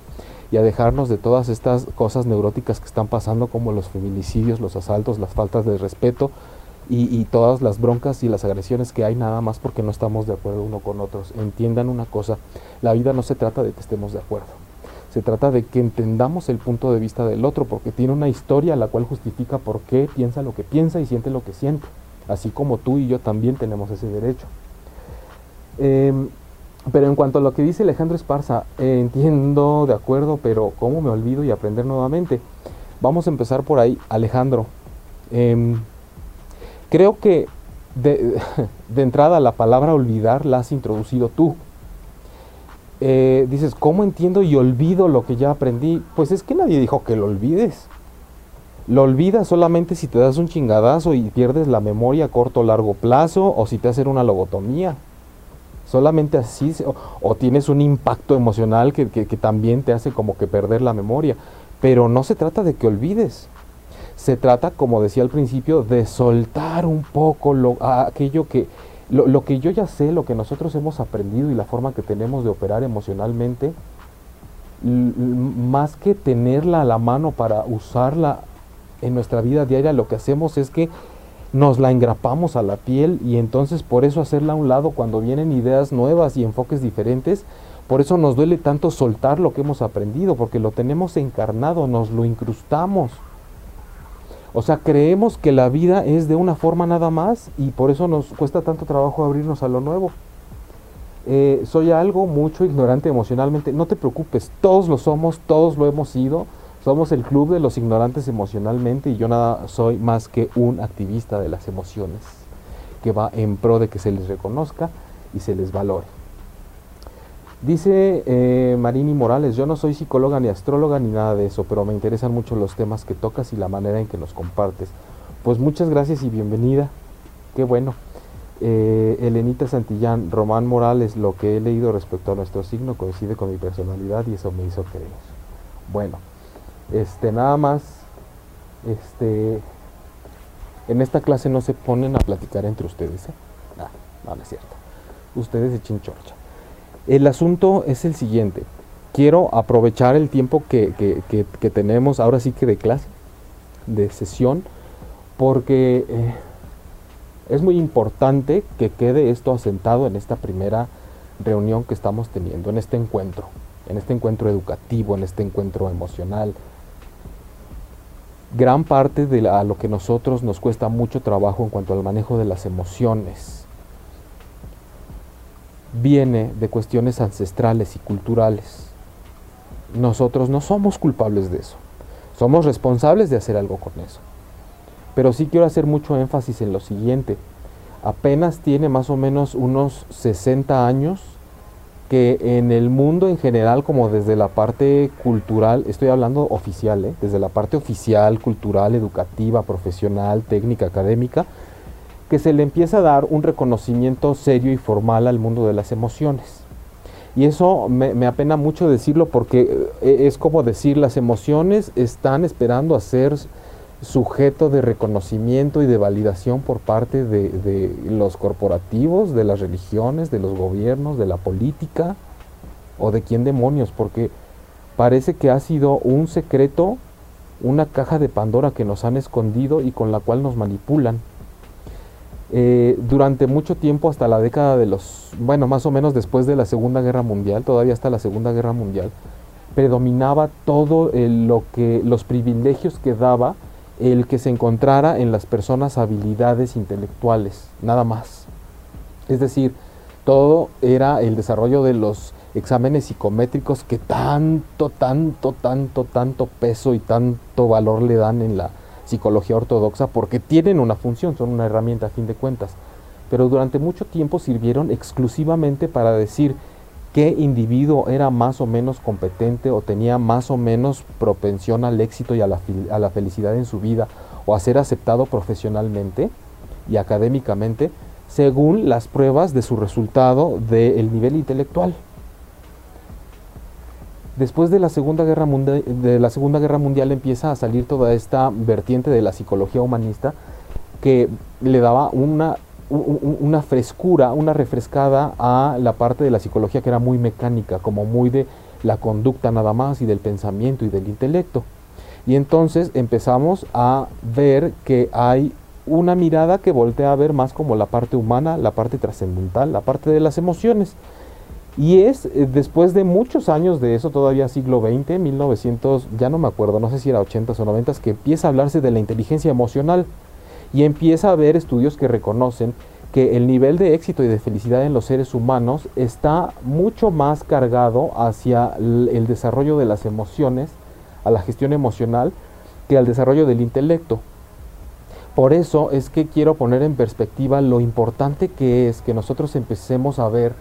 y a dejarnos de todas estas cosas neuróticas que están pasando como los feminicidios, los asaltos, las faltas de respeto y, todas las broncas y las agresiones que hay nada más porque no estamos de acuerdo uno con otros. Entiendan una cosa, la vida no se trata de que estemos de acuerdo. Se trata de que entendamos el punto de vista del otro porque tiene una historia la cual justifica por qué piensa lo que piensa y siente lo que siente. Así como tú y yo también tenemos ese derecho. Em, pero en cuanto a lo que dice Alejandro Esparza, eh, entiendo de acuerdo, pero ¿cómo me olvido y aprender nuevamente? Vamos a empezar por ahí, Alejandro. Em, creo que de, entrada la palabra olvidar la has introducido tú. Eh, dices, ¿cómo entiendo y olvido lo que ya aprendí? Pues es que nadie dijo que lo olvides. Lo olvidas solamente si te das un chingadazo y pierdes la memoria a corto o largo plazo o si te hacen una lobotomía. Solamente así, o, tienes un impacto emocional que, también te hace como que perder la memoria. Pero no se trata de que olvides. Se trata, como decía al principio, de soltar un poco lo, aquello que, lo, lo, que yo ya sé, lo que nosotros hemos aprendido y la forma que tenemos de operar emocionalmente, más que tenerla a la mano para usarla en nuestra vida diaria, lo que hacemos es que nos la engrapamos a la piel y entonces por eso hacerla a un lado cuando vienen ideas nuevas y enfoques diferentes, por eso nos duele tanto soltar lo que hemos aprendido, porque lo tenemos encarnado, nos lo incrustamos. O sea, creemos que la vida es de una forma nada más y por eso nos cuesta tanto trabajo abrirnos a lo nuevo. Eh, soy algo mucho ignorante emocionalmente. No te preocupes, todos lo somos, todos lo hemos sido. Somos el club de los ignorantes emocionalmente y yo nada soy más que un activista de las emociones que va en pro de que se les reconozca y se les valore. Dice eh, Marini Morales, yo no soy psicóloga ni astróloga ni nada de eso, pero me interesan mucho los temas que tocas y la manera en que los compartes. Pues muchas gracias y bienvenida. Qué bueno. Eh, Elenita Santillán, Román Morales, lo que he leído respecto a nuestro signo coincide con mi personalidad y eso me hizo creer. Bueno, este, nada más, este, en esta clase no se ponen a platicar entre ustedes, ¿eh? no, no es cierto. Ustedes se chinchorcha. El asunto es el siguiente. Quiero aprovechar el tiempo que, tenemos ahora sí que de clase, de sesión, porque eh, es muy importante que quede esto asentado en esta primera reunión que estamos teniendo, en este encuentro, en este encuentro educativo, en este encuentro emocional, gran parte de a lo que nosotros nos cuesta mucho trabajo en cuanto al manejo de las emociones viene de cuestiones ancestrales y culturales. Nosotros no somos culpables de eso. Somos responsables de hacer algo con eso. Pero sí quiero hacer mucho énfasis en lo siguiente. Apenas tiene más o menos unos 60 años que en el mundo en general, como desde la parte cultural, estoy hablando oficial, ¿eh? desde la parte oficial, cultural, educativa, profesional, técnica, académica, que se le empieza a dar un reconocimiento serio y formal al mundo de las emociones. Y eso me, apena mucho decirlo porque eh, es como decir, las emociones están esperando a ser sujeto de reconocimiento y de validación por parte de, los corporativos, de las religiones, de los gobiernos, de la política o de quién demonios, porque parece que ha sido un secreto, una caja de Pandora que nos han escondido y con la cual nos manipulan. Eh, durante mucho tiempo, hasta la década de los, bueno, más o menos después de la Segunda Guerra Mundial, todavía hasta la Segunda Guerra Mundial, predominaba todo lo que, los privilegios que daba el que se encontrara en las personas habilidades intelectuales, nada más. Es decir, todo era el desarrollo de los exámenes psicométricos que tanto, tanto, tanto, tanto peso y tanto valor le dan en la psicología ortodoxa porque tienen una función, son una herramienta a fin de cuentas. Pero durante mucho tiempo sirvieron exclusivamente para decir qué individuo era más o menos competente o tenía más o menos propensión al éxito y a la, a la felicidad en su vida o a ser aceptado profesionalmente y académicamente según las pruebas de su resultado del nivel intelectual. Después de la, Segunda Guerra Mundial, de la Segunda Guerra Mundial empieza a salir toda esta vertiente de la psicología humanista que le daba una una frescura, una refrescada a la parte de la psicología que era muy mecánica, como muy de la conducta nada más y del pensamiento y del intelecto. Y entonces empezamos a ver que hay una mirada que voltea a ver más como la parte humana, la parte trascendental, la parte de las emociones. Y es eh, después de muchos años de eso, todavía siglo XX, 1900, ya no me acuerdo, no sé si era 80 o 90, que empieza a hablarse de la inteligencia emocional y empieza a haber estudios que reconocen que el nivel de éxito y de felicidad en los seres humanos está mucho más cargado hacia el desarrollo de las emociones, a la gestión emocional, que al desarrollo del intelecto. Por eso es que quiero poner en perspectiva lo importante que es que nosotros empecemos a ver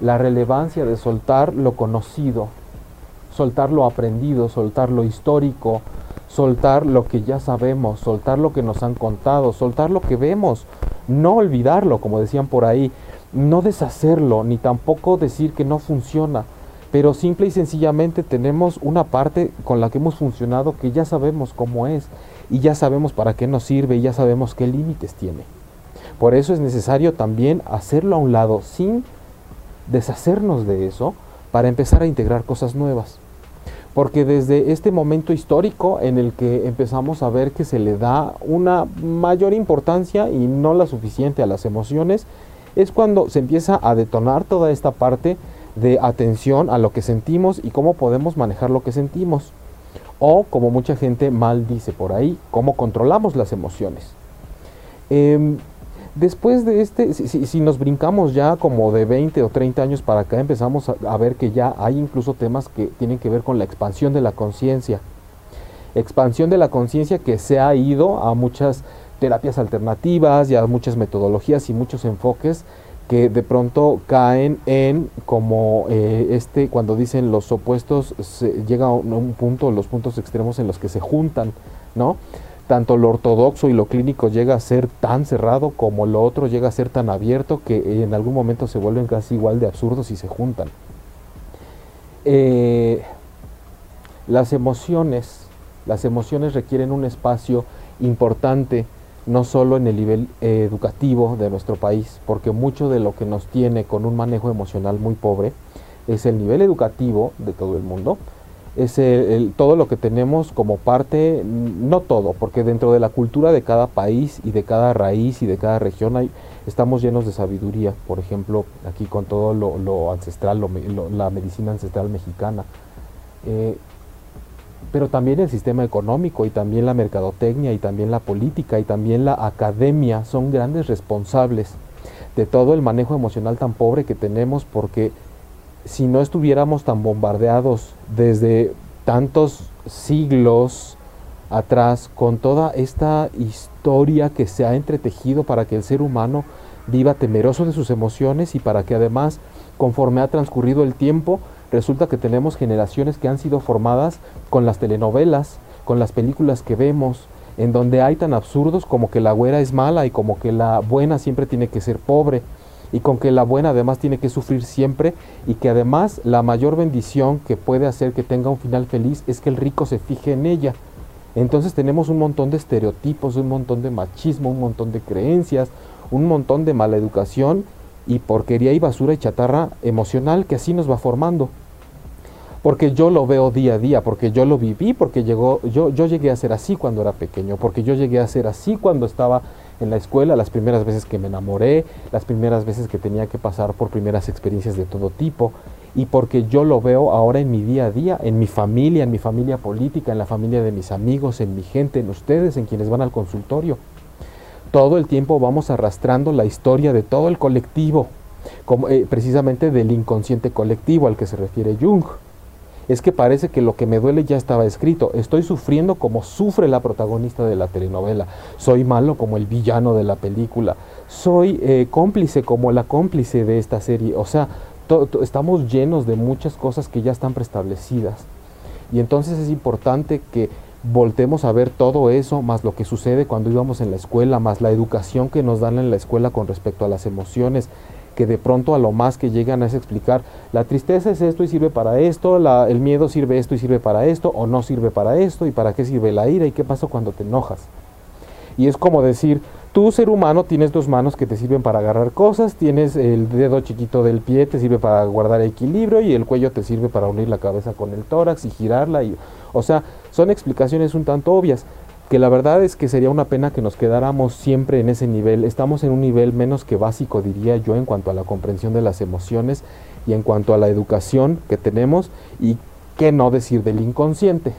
la relevancia de soltar lo conocido, soltar lo aprendido, soltar lo histórico, soltar lo que ya sabemos, soltar lo que nos han contado, soltar lo que vemos, no olvidarlo, como decían por ahí, no deshacerlo, ni tampoco decir que no funciona, pero simple y sencillamente tenemos una parte con la que hemos funcionado que ya sabemos cómo es y ya sabemos para qué nos sirve y ya sabemos qué límites tiene. Por eso es necesario también hacerlo a un lado sin deshacernos de eso para empezar a integrar cosas nuevas. Porque desde este momento histórico en el que empezamos a ver que se le da una mayor importancia y no la suficiente a las emociones, es cuando se empieza a detonar toda esta parte de atención a lo que sentimos y cómo podemos manejar lo que sentimos. O, como mucha gente mal dice por ahí, cómo controlamos las emociones. Em, después de este, si, nos brincamos ya como de 20 o 30 años para acá, empezamos a, ver que ya hay incluso temas que tienen que ver con la expansión de la conciencia. Expansión de la conciencia que se ha ido a muchas terapias alternativas y a muchas metodologías y muchos enfoques que de pronto caen en como eh, este cuando dicen los opuestos se llega a un, punto los puntos extremos en los que se juntan no tanto lo ortodoxo y lo clínico llega a ser tan cerrado como lo otro llega a ser tan abierto que en algún momento se vuelven casi igual de absurdos y se juntan. Eh, las emociones las emociones requieren un espacio importante no solo en el nivel eh, educativo de nuestro país, porque mucho de lo que nos tiene con un manejo emocional muy pobre es el nivel educativo de todo el mundo, es el, todo lo que tenemos como parte, no todo, porque dentro de la cultura de cada país y de cada raíz y de cada región hay, estamos llenos de sabiduría, por ejemplo, aquí con todo lo, ancestral, la medicina ancestral mexicana. Eh, pero también el sistema económico y también la mercadotecnia y también la política y también la academia son grandes responsables de todo el manejo emocional tan pobre que tenemos porque si no estuviéramos tan bombardeados desde tantos siglos atrás con toda esta historia que se ha entretejido para que el ser humano viva temeroso de sus emociones y para que además conforme ha transcurrido el tiempo resulta que tenemos generaciones que han sido formadas con las telenovelas, con las películas que vemos, en donde hay tan absurdos como que la güera es mala y como que la buena siempre tiene que ser pobre y con que la buena además tiene que sufrir siempre y que además la mayor bendición que puede hacer que tenga un final feliz es que el rico se fije en ella. Entonces tenemos un montón de estereotipos, un montón de machismo, un montón de creencias, un montón de mala educación y porquería y basura y chatarra emocional que así nos va formando porque yo lo veo día a día, porque yo lo viví, porque llegó, yo, yo llegué a ser así cuando era pequeño, porque yo llegué a ser así cuando estaba en la escuela, las primeras veces que me enamoré, las primeras veces que tenía que pasar por primeras experiencias de todo tipo, y porque yo lo veo ahora en mi día a día, en mi familia, en mi familia política, en la familia de mis amigos, en mi gente, en ustedes, en quienes van al consultorio. Todo el tiempo vamos arrastrando la historia de todo el colectivo, como, eh, precisamente del inconsciente colectivo al que se refiere Jung es que parece que lo que me duele ya estaba escrito. Estoy sufriendo como sufre la protagonista de la telenovela. Soy malo como el villano de la película. Soy eh, cómplice como la cómplice de esta serie. O sea, estamos llenos de muchas cosas que ya están preestablecidas. Y entonces es importante que voltemos a ver todo eso, más lo que sucede cuando íbamos en la escuela, más la educación que nos dan en la escuela con respecto a las emociones, que de pronto a lo más que llegan es explicar, la tristeza es esto y sirve para esto, el miedo sirve esto y sirve para esto, o no sirve para esto, y para qué sirve la ira, y qué pasa cuando te enojas. Y es como decir, tú ser humano tienes dos manos que te sirven para agarrar cosas, tienes el dedo chiquito del pie, te sirve para guardar equilibrio, y el cuello te sirve para unir la cabeza con el tórax y girarla. Y, o sea, son explicaciones un tanto obvias, que la verdad es que sería una pena que nos quedáramos siempre en ese nivel. Estamos en un nivel menos que básico, diría yo, en cuanto a la comprensión de las emociones y en cuanto a la educación que tenemos y qué no decir del inconsciente.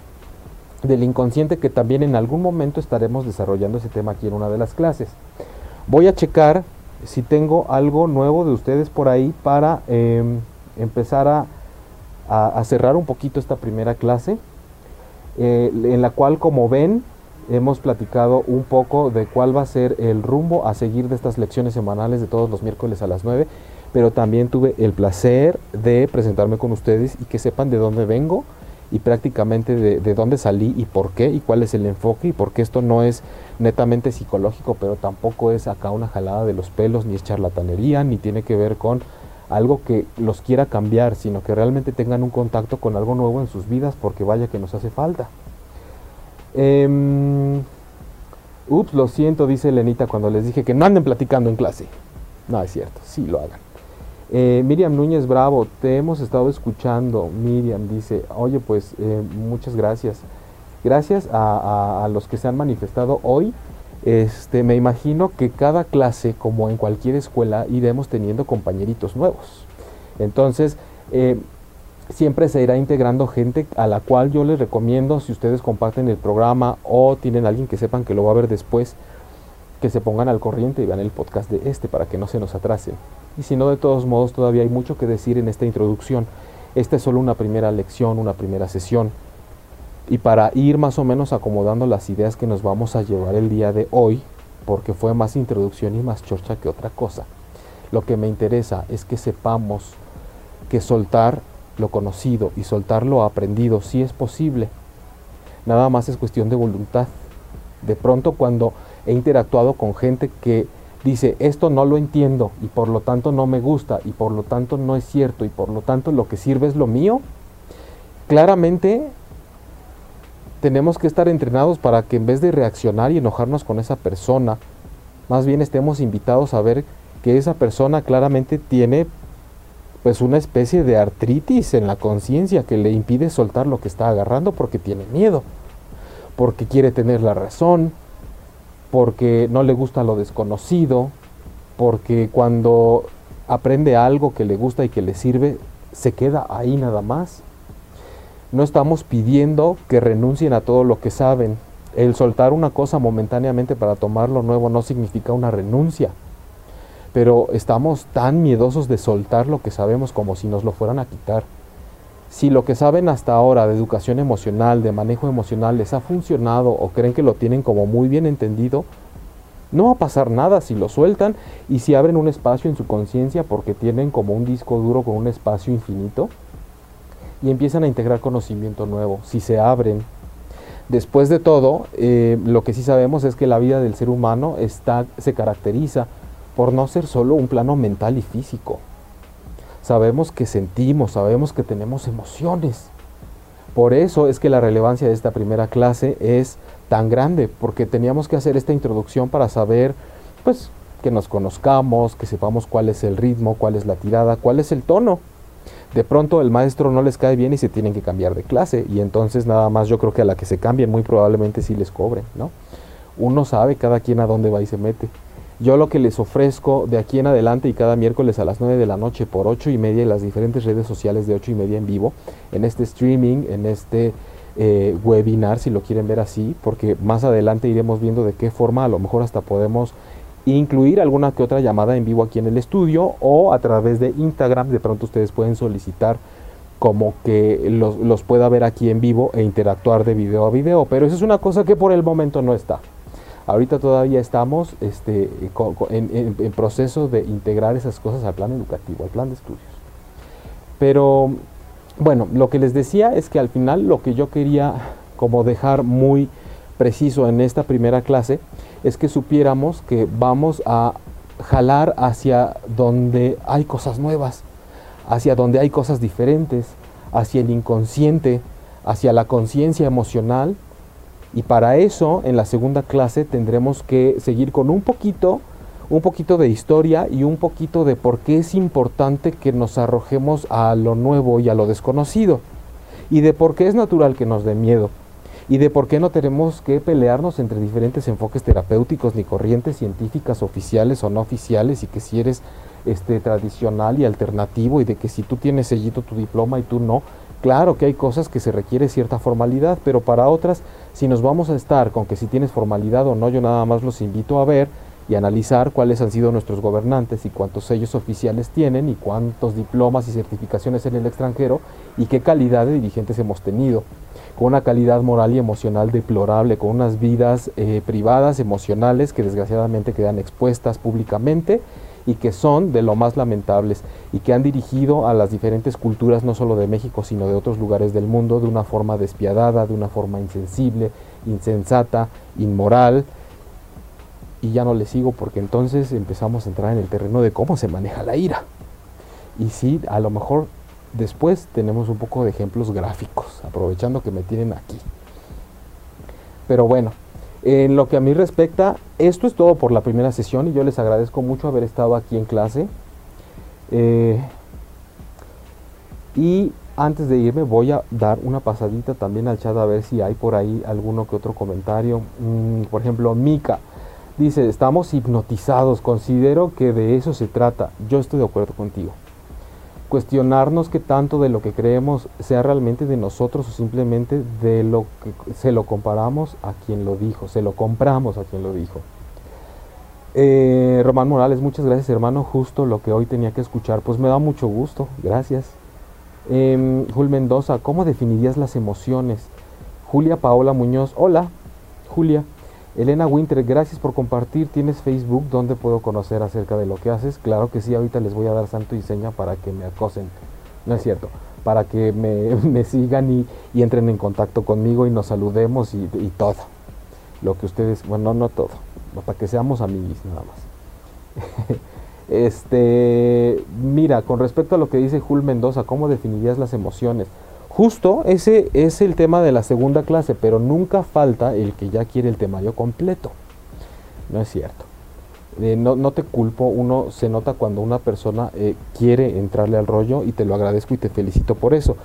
Del inconsciente que también en algún momento estaremos desarrollando ese tema aquí en una de las clases. Voy a checar si tengo algo nuevo de ustedes por ahí para em, empezar a, a, cerrar un poquito esta primera clase, eh, en la cual como ven hemos platicado un poco de cuál va a ser el rumbo a seguir de estas lecciones semanales de todos los miércoles a las 9, pero también tuve el placer de presentarme con ustedes y que sepan de dónde vengo y prácticamente de, dónde salí y por qué y cuál es el enfoque y por qué esto no es netamente psicológico, pero tampoco es acá una jalada de los pelos, ni es charlatanería, ni tiene que ver con algo que los quiera cambiar, sino que realmente tengan un contacto con algo nuevo en sus vidas, porque vaya que nos hace falta. Em, ups, lo siento, dice Lenita cuando les dije que no anden platicando en clase. No, es cierto, sí lo hagan. Eh, Miriam Núñez Bravo, te hemos estado escuchando. Miriam dice, oye, pues eh, muchas gracias. Gracias a, los que se han manifestado hoy. Este, me imagino que cada clase, como en cualquier escuela, iremos teniendo compañeritos nuevos. Entonces, eh, siempre se irá integrando gente a la cual yo les recomiendo, si ustedes comparten el programa o tienen alguien que sepan que lo va a ver después, que se pongan al corriente y vean el podcast de este para que no se nos atrasen. Y si no, de todos modos, todavía hay mucho que decir en esta introducción. Esta es solo una primera lección, una primera sesión. Y para ir más o menos acomodando las ideas que nos vamos a llevar el día de hoy, porque fue más introducción y más chorcha que otra cosa, lo que me interesa es que sepamos que soltar lo conocido y soltar lo aprendido sí es posible. Nada más es cuestión de voluntad. De pronto cuando he interactuado con gente que dice, esto no lo entiendo y por lo tanto no me gusta y por lo tanto no es cierto y por lo tanto lo que sirve es lo mío, claramente tenemos que estar entrenados para que en vez de reaccionar y enojarnos con esa persona, más bien estemos invitados a ver que esa persona claramente tiene pues una especie de artritis en la conciencia que le impide soltar lo que está agarrando porque tiene miedo, porque quiere tener la razón, porque no le gusta lo desconocido, porque cuando aprende algo que le gusta y que le sirve, se queda ahí nada más. No estamos pidiendo que renuncien a todo lo que saben. El soltar una cosa momentáneamente para tomar lo nuevo no significa una renuncia. Pero estamos tan miedosos de soltar lo que sabemos como si nos lo fueran a quitar. Si lo que saben hasta ahora de educación emocional, de manejo emocional, les ha funcionado o creen que lo tienen como muy bien entendido, no va a pasar nada si lo sueltan y si abren un espacio en su conciencia porque tienen como un disco duro con un espacio infinito y empiezan a integrar conocimiento nuevo. Si se abren. Después de todo, eh, lo que sí sabemos es que la vida del ser humano está, se caracteriza por no ser solo un plano mental y físico sabemos que sentimos, sabemos que tenemos emociones. Por eso es que la relevancia de esta primera clase es tan grande, porque teníamos que hacer esta introducción para saber, pues, que nos conozcamos, que sepamos cuál es el ritmo, cuál es la tirada, cuál es el tono. De pronto el maestro no les cae bien y se tienen que cambiar de clase, y entonces nada más yo creo que a la que se cambien muy probablemente sí les cobre, ¿no? Uno sabe cada quien a dónde va y se mete. Yo lo que les ofrezco de aquí en adelante y cada miércoles a las 9 de la noche por 8 y media en las diferentes redes sociales de 8 y media en vivo, en este streaming, en este eh, webinar, si lo quieren ver así, porque más adelante iremos viendo de qué forma a lo mejor hasta podemos incluir alguna que otra llamada en vivo aquí en el estudio o a través de Instagram, de pronto ustedes pueden solicitar como que los, los pueda ver aquí en vivo e interactuar de video a video, pero eso es una cosa que por el momento no está. Ahorita todavía estamos este, en, proceso de integrar esas cosas al plan educativo, al plan de estudios. Pero bueno, lo que les decía es que al final lo que yo quería como dejar muy preciso en esta primera clase es que supiéramos que vamos a jalar hacia donde hay cosas nuevas, hacia donde hay cosas diferentes, hacia el inconsciente, hacia la conciencia emocional y para eso, en la segunda clase tendremos que seguir con un poquito, un poquito de historia y un poquito de por qué es importante que nos arrojemos a lo nuevo y a lo desconocido. Y de por qué es natural que nos dé miedo. Y de por qué no tenemos que pelearnos entre diferentes enfoques terapéuticos ni corrientes científicas oficiales o no oficiales y que si eres este tradicional y alternativo y de que si tú tienes sellito tu diploma y tú no, Claro que hay cosas que se requiere cierta formalidad, pero para otras, si nos vamos a estar con que si tienes formalidad o no, yo nada más los invito a ver y analizar cuáles han sido nuestros gobernantes y cuántos sellos oficiales tienen y cuántos diplomas y certificaciones en el extranjero y qué calidad de dirigentes hemos tenido, con una calidad moral y emocional deplorable, con unas vidas eh, privadas, emocionales, que desgraciadamente quedan expuestas públicamente y que son de lo más lamentables y que han dirigido a las diferentes culturas, no solo de México, sino de otros lugares del mundo, de una forma despiadada, de una forma insensible, insensata, inmoral. Y ya no le sigo porque entonces empezamos a entrar en el terreno de cómo se maneja la ira. Y sí, a lo mejor después tenemos un poco de ejemplos gráficos, aprovechando que me tienen aquí. Pero bueno, en lo que a mí respecta, esto es todo por la primera sesión y yo les agradezco mucho haber estado aquí en clase. Eh, y antes de irme voy a dar una pasadita también al chat a ver si hay por ahí alguno que otro comentario. Mm, por ejemplo, Mika dice, estamos hipnotizados, considero que de eso se trata. Yo estoy de acuerdo contigo cuestionarnos que tanto de lo que creemos sea realmente de nosotros o simplemente de lo que se lo comparamos a quien lo dijo, se lo compramos a quien lo dijo. Eh, Román Morales, muchas gracias hermano, justo lo que hoy tenía que escuchar, pues me da mucho gusto, gracias. Eh, Jul Mendoza, ¿cómo definirías las emociones? Julia Paola Muñoz, hola, Julia. Elena Winter, gracias por compartir. ¿Tienes Facebook donde puedo conocer acerca de lo que haces? Claro que sí, ahorita les voy a dar santo y seña para que me acosen. No es cierto, para que me, sigan y, entren en contacto conmigo y nos saludemos y, todo. Lo que ustedes, bueno, no todo, para que seamos amigos nada más. este, mira, con respecto a lo que dice Jul Mendoza, ¿cómo definirías las emociones? Justo ese es el tema de la segunda clase, pero nunca falta el que ya quiere el temario completo. No es cierto. Eh, no, te culpo, uno se nota cuando una persona eh, quiere entrarle al rollo y te lo agradezco y te felicito por eso.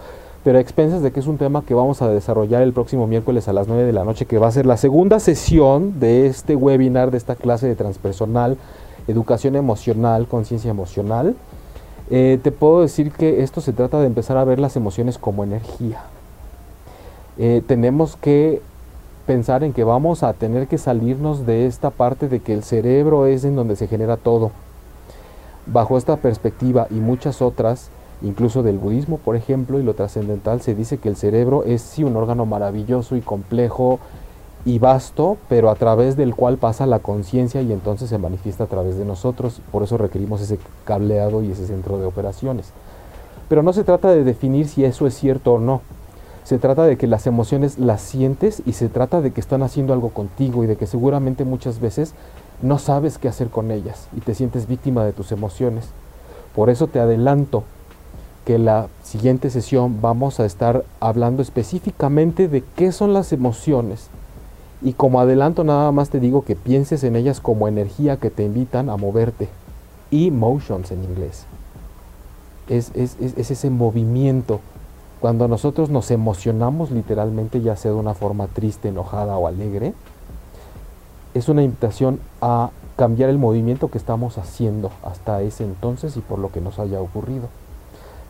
Pero a expensas de que es un tema que vamos a desarrollar el próximo miércoles a las 9 de la noche, que va a ser la segunda sesión de este webinar, de esta clase de transpersonal, educación emocional, conciencia emocional. Eh, te puedo decir que esto se trata de empezar a ver las emociones como energía. Eh, tenemos que pensar en que vamos a tener que salirnos de esta parte de que el cerebro es en donde se genera todo. Bajo esta perspectiva y muchas otras, incluso del budismo, por ejemplo, y lo trascendental, se dice que el cerebro es sí un órgano maravilloso y complejo y vasto, pero a través del cual pasa la conciencia y entonces se manifiesta a través de nosotros. Por eso requerimos ese cableado y ese centro de operaciones. Pero no se trata de definir si eso es cierto o no. Se trata de que las emociones las sientes y se trata de que están haciendo algo contigo y de que seguramente muchas veces no sabes qué hacer con ellas y te sientes víctima de tus emociones. Por eso te adelanto que la siguiente sesión vamos a estar hablando específicamente de qué son las emociones y como adelanto nada más te digo que pienses en ellas como energía que te invitan a moverte. Emotions en inglés. Es, es, ese movimiento. Cuando nosotros nos emocionamos literalmente, ya sea de una forma triste, enojada o alegre, es una invitación a cambiar el movimiento que estamos haciendo hasta ese entonces y por lo que nos haya ocurrido.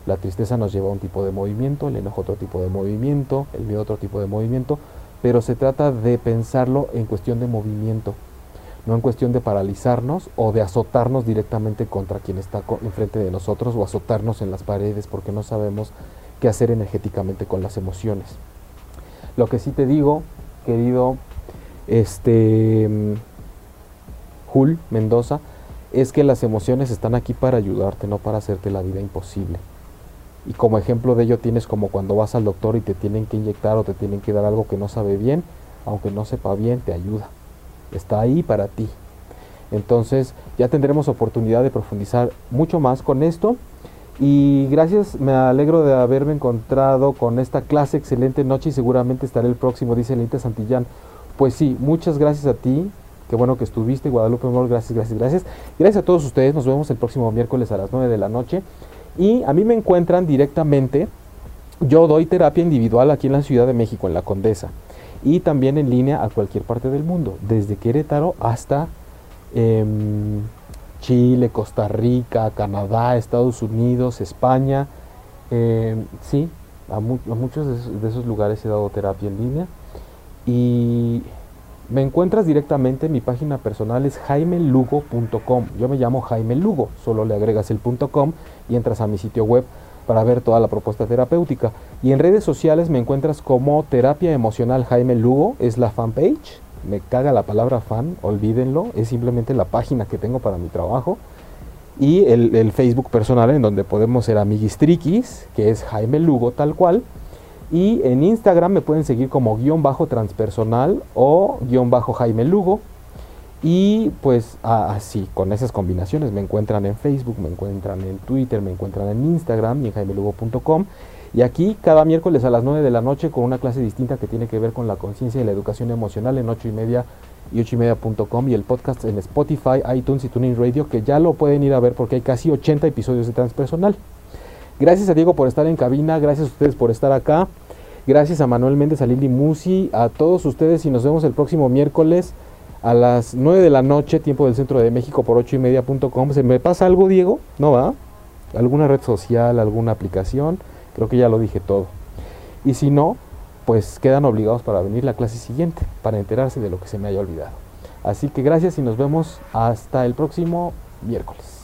La tristeza nos lleva a un tipo de movimiento, el enojo otro tipo de movimiento, el miedo otro tipo de movimiento, pero se trata de pensarlo en cuestión de movimiento, no en cuestión de paralizarnos o de azotarnos directamente contra quien está enfrente de nosotros o azotarnos en las paredes porque no sabemos qué hacer energéticamente con las emociones. Lo que sí te digo, querido este Jul Mendoza, es que las emociones están aquí para ayudarte, no para hacerte la vida imposible. Y como ejemplo de ello tienes como cuando vas al doctor y te tienen que inyectar o te tienen que dar algo que no sabe bien, aunque no sepa bien, te ayuda. Está ahí para ti. Entonces ya tendremos oportunidad de profundizar mucho más con esto. Y gracias, me alegro de haberme encontrado con esta clase. Excelente noche y seguramente estaré el próximo, dice Elita Santillán. Pues sí, muchas gracias a ti. Qué bueno que estuviste, Guadalupe Mol. Gracias, gracias, gracias. Gracias a todos ustedes. Nos vemos el próximo miércoles a las 9 de la noche. Y a mí me encuentran directamente, yo doy terapia individual aquí en la Ciudad de México, en la Condesa, y también en línea a cualquier parte del mundo, desde Querétaro hasta em, Chile, Costa Rica, Canadá, Estados Unidos, España. Em, sí, a, muchos de esos, lugares he dado terapia en línea. Y me encuentras directamente, mi página personal es jaimelugo.com. Yo me llamo Jaime Lugo, solo le agregas el .com y entras a mi sitio web para ver toda la propuesta terapéutica. Y en redes sociales me encuentras como Terapia Emocional Jaime Lugo, es la fanpage. Me caga la palabra fan, olvídenlo, es simplemente la página que tengo para mi trabajo. y el, Facebook personal en donde podemos ser amiguistriquis, que es Jaime Lugo tal cual. Y en Instagram me pueden seguir como guion bajo transpersonal o guion bajo Jaime Lugo. Y pues así, con esas combinaciones me encuentran en Facebook, me encuentran en Twitter, me encuentran en Instagram y en jaimelugo.com. Y aquí cada miércoles a las 9 de la noche con una clase distinta que tiene que ver con la conciencia y la educación emocional en 8 y media y 8 y media.com y el podcast en Spotify, iTunes y Tuning Radio que ya lo pueden ir a ver porque hay casi 80 episodios de Transpersonal. Gracias a Diego por estar en cabina, gracias a ustedes por estar acá, gracias a Manuel Méndez, a Lili Musi, a todos ustedes y nos vemos el próximo miércoles a las 9 de la noche, tiempo del centro de México por 8 y media.com. ¿Se me pasa algo, Diego? ¿No va? ¿Alguna red social, alguna aplicación? Creo que ya lo dije todo. Y si no, pues quedan obligados para venir la clase siguiente, para enterarse de lo que se me haya olvidado. Así que gracias y nos vemos hasta el próximo miércoles.